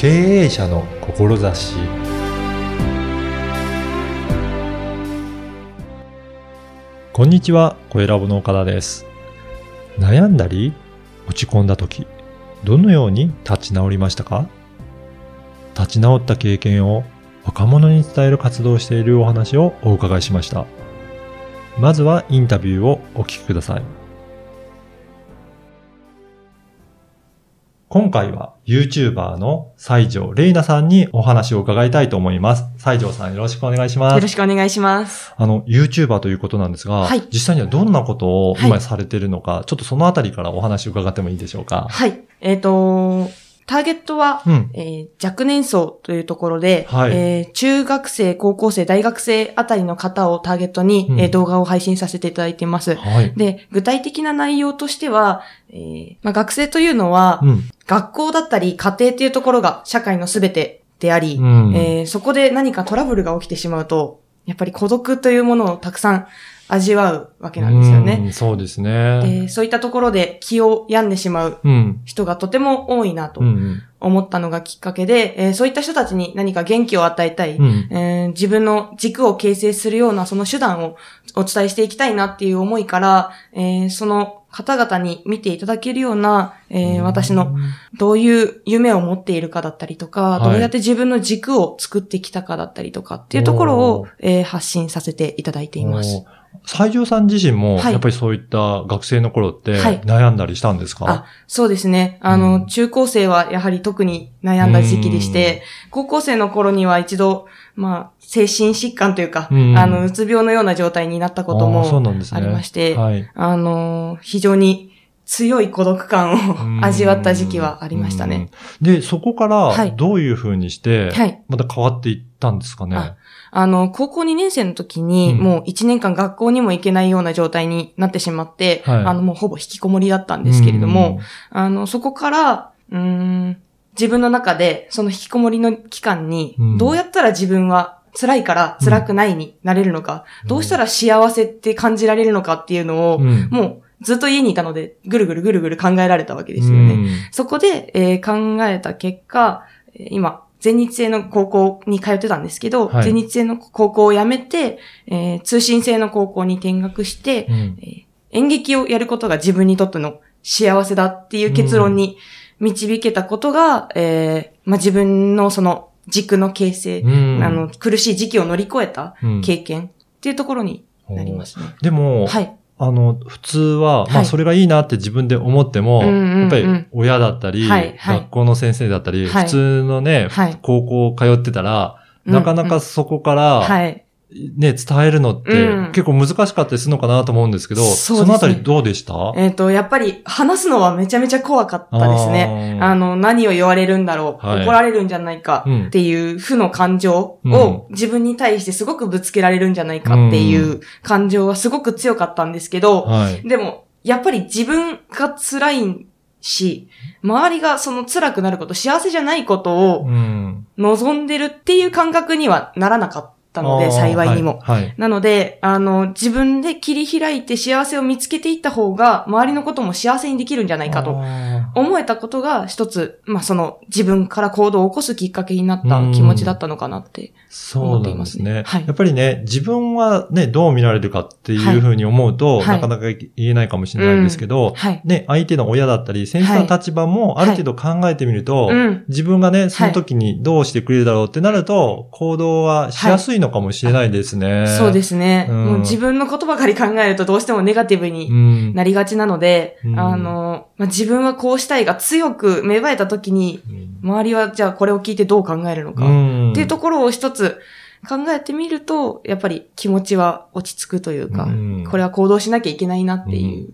経営者の志こんにちは、小ラボの岡田です。悩んだり落ち込んだ時、どのように立ち直りましたか？立ち直った経験を若者に伝える活動をしているお話をお伺いしました。まずはインタビューをお聞きください。今回は YouTuber の西条玲奈さんにお話を伺いたいと思います。西条さんよろしくお願いします。よろしくお願いします。あの、YouTuber ということなんですが、はい実際にはどんなことをはい今されているのか、ちょっとそのあたりからお話を伺ってもいいでしょうか？はい。えっ、と、ターゲットは、うん。えー若年層というところで、はいえー中学生、高校生、大学生あたりの方をターゲットに、うんえー動画を配信させていただいています。はい。で、具体的な内容としては、えーまあ、学生というのは、うん。学校だったり家庭っていうところが社会のすべてであり、うんえーそこで何かトラブルが起きてしまうと、やっぱり孤独というものをたくさん味わうわけなんですよね。うんそうですね。でそういったところで気を病んでしまううん。人がとても多いなとうんうん。思ったのがきっかけで、えーそういった人たちに何か元気を与えたい、うん。えー自分の軸を形成するようなその手段をお伝えしていきたいなっていう思いから、えーその方々に見ていただけるような、えー私のどういう夢を持っているかだったりとか、はいどうやって自分の軸を作ってきたかだったりとかっていうところを、えー発信させていただいています。西条さん自身も、はいやっぱりそういった学生の頃ってはい悩んだりしたんですか、あ、そうですね。あの、うん中高生はやはり特に悩んだ時期でして、高校生の頃には一度、まあ、精神疾患というか、うんあの、うつ病のような状態になったことも。ありまして、はい。あの、非常に強い孤独感を味わった時期はありましたね。うん。で、そこからはいどういう風にして、はい。また変わっていったんですかね？ああの、高校2年生の時に、うん。もう1年間学校にも行けないような状態になってしまって、はい。あの、もうほぼ引きこもりだったんですけれども、あの、そこから、うーん、自分の中で、その引きこもりの期間にうん、どうやったら自分は辛いから辛くないになれるのか、うん。どうしたら幸せって感じられるのかっていうのを、うん、うん。もうずっと家にいたので、ぐるぐるぐるぐる考えられたわけですよね。うん。そこで、えー考えた結果、えー今、全日制の高校に通ってたんですけど、はい。全日制の高校を辞めて、えー通信制の高校に転学して、うん。えー演劇をやることが自分にとっての幸せだっていう結論に導けたことが、えーまあ、自分のその軸の形成、うん。あの、苦しい時期を乗り越えたうん。経験っていうところになりますね。でも、はい。あの、普通は、まあ、はい。それがいいなって自分で思っても、やっぱり親だったり、学校の先生だったり、はい。普通のね、はい。高校通ってたら、うん。なかなかそこから、はい。ね、伝えるのってうん。結構難しかったりするのかなと思うんですけど、そうですね。そのあたりどうでした？えっ、と、やっぱり話すのはめちゃめちゃ怖かったですね。あの、何を言われるんだろう、はい。怒られるんじゃないかうん。っていう負の感情うん。を自分に対してすごくぶつけられるんじゃないかっていう感情はすごく強かったんですけど、はい。でも、やっぱり自分が辛いし、周りがその辛くなること、幸せじゃないことをうん。望んでるっていう感覚にはならなかったので、幸いにも。はい。はいなので、あの、自分で切り開いて幸せを見つけていった方が、周りのことも幸せにできるんじゃないかとあ思えたことが一つ、まあ、その自分から行動を起こすきっかけになった気持ちだったのかなって。そうなんですね。思っていますねはいやっぱりね、自分はね、どう見られるかっていうふうに思うと、はいなかなか言えないかもしれないんですけど、はい。ね、相手の親だったり、先生の立場もある程度考えてみると、うん。自分がね、その時にどうしてくれるだろうってなると、行動はしやすいのかもしれないですね。そうですね、うんもう自分のことばかり考えるとどうしてもネガティブうにん。なりがちなので、うんあの、まあ、自分はこうしたいが強く芽生えた時に、周りはじゃあこれを聞いてどう考えるのか、うん。っていうところを一つ考えてみると、やっぱり気持ちは落ち着くというか、うん。これは行動しなきゃいけないなっていう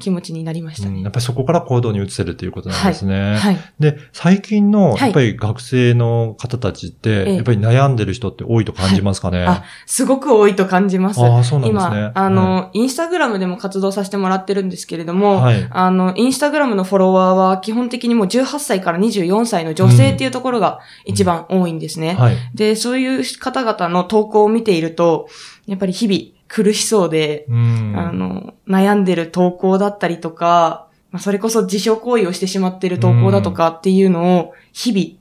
気持ちになりましたね。うんやっぱりそこから行動に移せるっていうことなんですね。はい。で、最近の、はいやっぱり学生の方たちって、ええやっぱり悩んでる人って多いと感じますかね？あ、すごく多いと感じます。ああそうなんですね今、あの、インスタグラムでも活動させてもらってるんですけれども、はいあの、インスタグラムのフォロワーは基本的にもう18歳から24歳の女性っていうところが一番多いんですね。はい。で、そういう方々の投稿を見ていると、やっぱり日々苦しそうで、うん。あの、悩んでる投稿だったりとか、まあ、それこそ自傷行為をしてしまってる投稿だとかっていうのを日々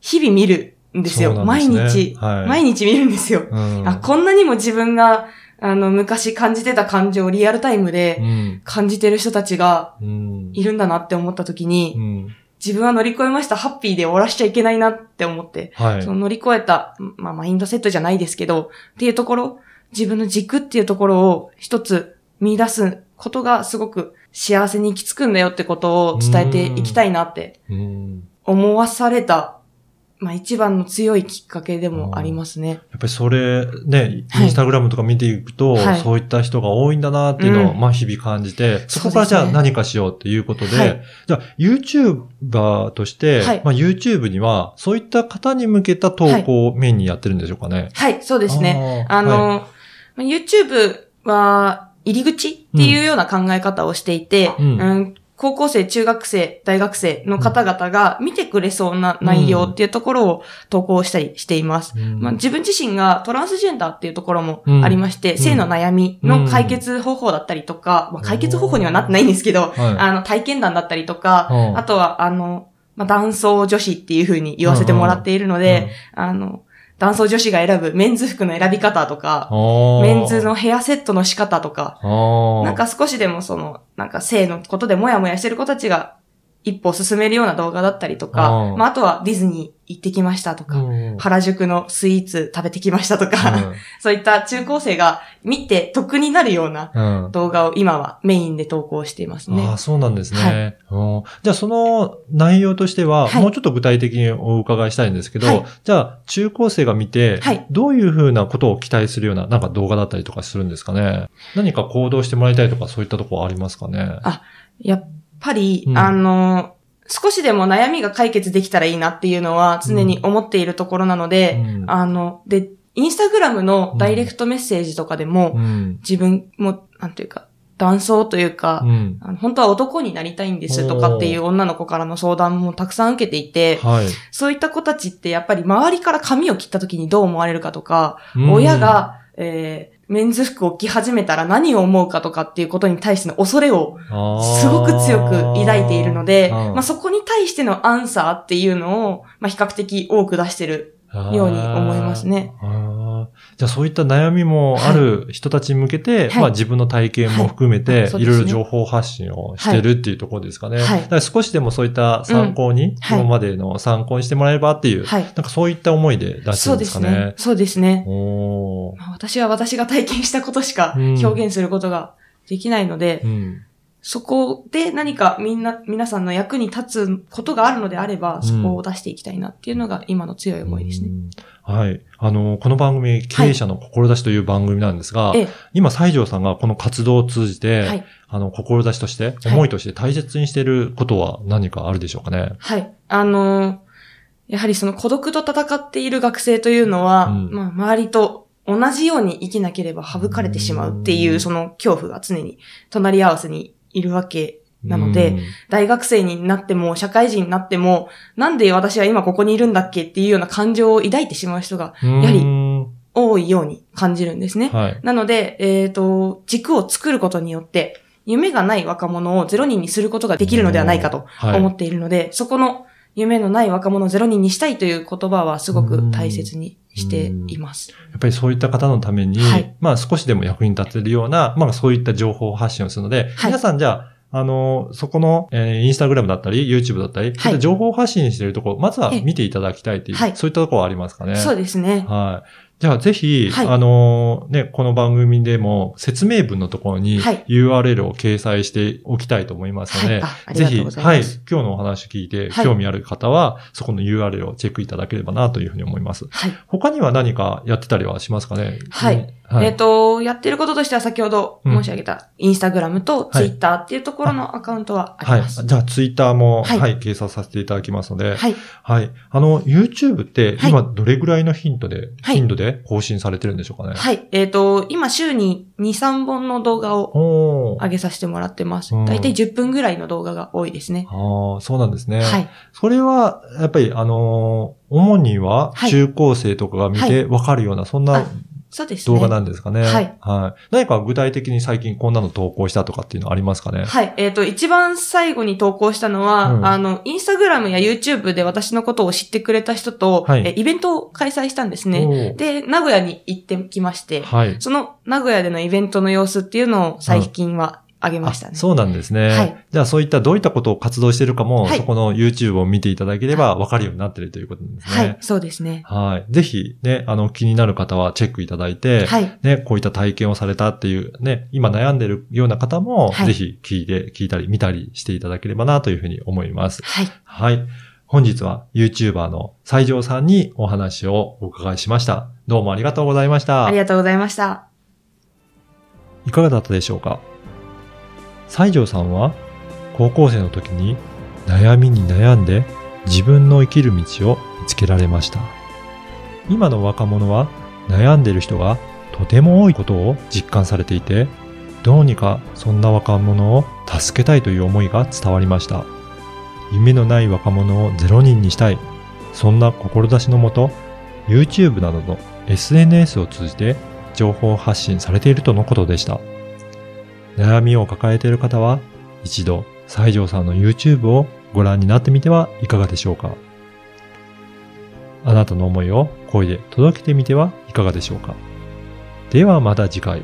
日々見るんですよ。すね毎日、はい毎日見るんですよ。うん。あ、こんなにも自分が、あの、昔感じてた感情をリアルタイムうでん。感じてる人たちがうん。いるんだなって思った時に、うん。自分は乗り越えました、ハッピーで終わらしちゃいけないなって思って、はいそ。の乗り越えた、まあ、マインドセットじゃないですけど、っていうところ、自分の軸っていうところを一つ見出すことがすごく幸せに行き着くんだよってことを伝えていきたいなってうん。思わされた、まあ一番の強いきっかけでもありますね。やっぱりそれ、ね、はい。インスタグラムとか見ていくと、はい。そういった人が多いんだなっていうのを、うん。まあ日々感じて、そこからじゃあ何かしようっていうことで、はい。じゃあ YouTuber として、はい。まあ YouTube にはそういった方に向けた投稿をメインにやってるんでしょうかね。はい、そうですね。あの、まあ YouTube は入り口っていうような考え方をしていて、うん。うん高校生、中学生、大学生の方々が見てくれそうな内容っていうところを投稿したりしています。うん。まあ、自分自身がトランスジェンダーっていうところもありまして、ん。性の悩みの解決方法だったりとか、まあ、解決方法にはなってないんですけど、はい。あの、体験談だったりとか、うんあとは、あの、まあ、男装女子っていう風に言わせてもらっているので、あの、男装女子が選ぶメンズ服の選び方とか、メメンズのヘアセットの仕方とか、ななんか少しでもその、なんか性のことでもやもやしてる子たちが一歩進めるような動画だったりとか、うん。まああとはディズニー行ってきましたとか、うん。原宿のスイーツ食べてきましたとか、そういった中高生が見て得になるようなうん。うん動画を今はメインで投稿していますね。ああ、。そうなんですね。うんじゃあ、その内容としては、はい。もうちょっと具体的にお伺いしたいんですけど、はい。じゃあ、中高生が見て、はい。どういうふうなことを期待するような、なんか動画だったりとかするんですかね？何か行動してもらいたいとか、そういったところありますかね？あやっぱり、うんあの、少しでも悩みが解決できたらいいなっていうのは常に思っているところなので、うんあの、で、インスタグラムのダイレクトメッセージとかでも、うん。自分も、なんていうか、男装というか、うん。本当は男になりたいんですとかっていう女の子からの相談もたくさん受けていて、はい。そういった子たちってやっぱり周りから髪を切った時にどう思われるかとか、うん親、が、えーメンズ服を着始めたら何を思うかとかっていうことに対しての恐れをすごく強く抱いているので、あーまあ、そこに対してのアンサーっていうのを、まあ、比較的多く出してるように思いますね。じゃあそういった悩みもある人たちに向けて、はいまあ自分の体験も含めはて、いろいろ情報発信をしてるっていうところですかね。はいだから少しでもそういった参考に、はい今までの参考にしてもらえればっていう、はい。なんかそういった思いで出してそうるんでかね。ですすね。そうですね。私は私が体験したことしかうん表現することができないので、うん。そこで何かみんな、皆さんの役に立つことがあるのであれば、そこを出していきたいなっていうのが今の強い思いですね。うんはい。あの、この番組、経営者の志という番組なんですが、ええ、今、西条さんがこの活動を通じて、はい。あの、志として、はい思いとして大切にしていることは何かあるでしょうかね？はい。あのーやはりその孤独と戦っている学生というのは、うんまあ、周りと同じように生きなければ省かれてしまうっていうう、んその恐怖が常に隣り合わせにいるわけなので、うん。大学生になっても、社会人になっても、なんで私は今ここにいるんだっけっていうような感情を抱いてしまう人がやはり多いように感じるんですね。はい。なので、えっ、と、軸を作ることによって、夢がない若者をゼロ人にすることができるのではないかとはい。思っているので、そこの夢のない若者をゼロ人にしたいという言葉はすごく大切にしています。やっぱりそういった方のために、はい。まあ少しでも役に立てるような、まあそういった情報発信をするので、はい。皆さんじゃあ、あの、そこの、えーインスタグラムだったり、YouTube だったり、そうい情報発信しているところ、まずはええ。見ていただきたいという、はい。そういったところはありますかね。そうですね。はい。じゃあぜひ、はい。あのね、この番組でも説明文のところにはい。URL を掲載しておきたいと思いますので、はい。ぜひ、はい、今日のお話聞いてはい。興味ある方は、そこの URL をチェックいただければなというふうに思います。はい。他には何かやってたりはしますかね？はい。うんはい。えっ、と、やってることとしては先ほど申し上げた、インスタグラムとツイッターっていうところのアカウントはあはい。ります。じゃあ、ツイッターも、は、はいい掲載させていただきますので、はい。はい。あの、YouTube ってはい今どれぐらいの頻度で、はい頻度で更新されてるんでしょうかね？はい。えっ、と、今週に2、3本の動画を上げさせてもらってますうん。だいたい10分ぐらいの動画が多いですね。ああ、そうなんですね。はい。それは、やっぱり、あのー主にははい中高生とかが見てわかるような、そんなあそうですね。動画なんですかね。はい。はい。何か具体的に最近こんなの投稿したとかっていうのありますかね？はい。えっ、と、一番最後に投稿したのは、うんあの、インスタグラムや YouTube で私のことを知ってくれた人と、はいえイベントを開催したんですね。で、名古屋に行ってきまして、はい。その名古屋でのイベントの様子っていうのを最近はあげましたね。あそうなんですね。はいじゃあそういったどういったことを活動しているかも、はいそこの YouTube を見ていただければ分かるようになっているということですね。はい、そうですね。はい。ぜひね、あの気になる方はチェックいただいて、はい。ね、こういった体験をされたっていうね、今悩んでるような方も、はいぜひ聞いて、聞いたり見たりしていただければなというふうに思います。はい。はい。本日は YouTuber の西条さんにお話をお伺いしました。どうもありがとうございました。ありがとうございました。いかがだったでしょうか？西条さんは高校生の時に悩みに悩んで自分の生きる道を見つけられました。今の若者は悩んでる人がとても多いことを実感されていて、どうにかそんな若者を助けたいという思いが伝わりました。夢のない若者をゼロ人にしたい。そんな志のもと、YouTube などの SNS を通じて情報発信されているとのことでした。悩みを抱えている方は、一度、西条さんの YouTube をご覧になってみてはいかがでしょうか？あなたの思いを声で届けてみてはいかがでしょうか？ではまた次回。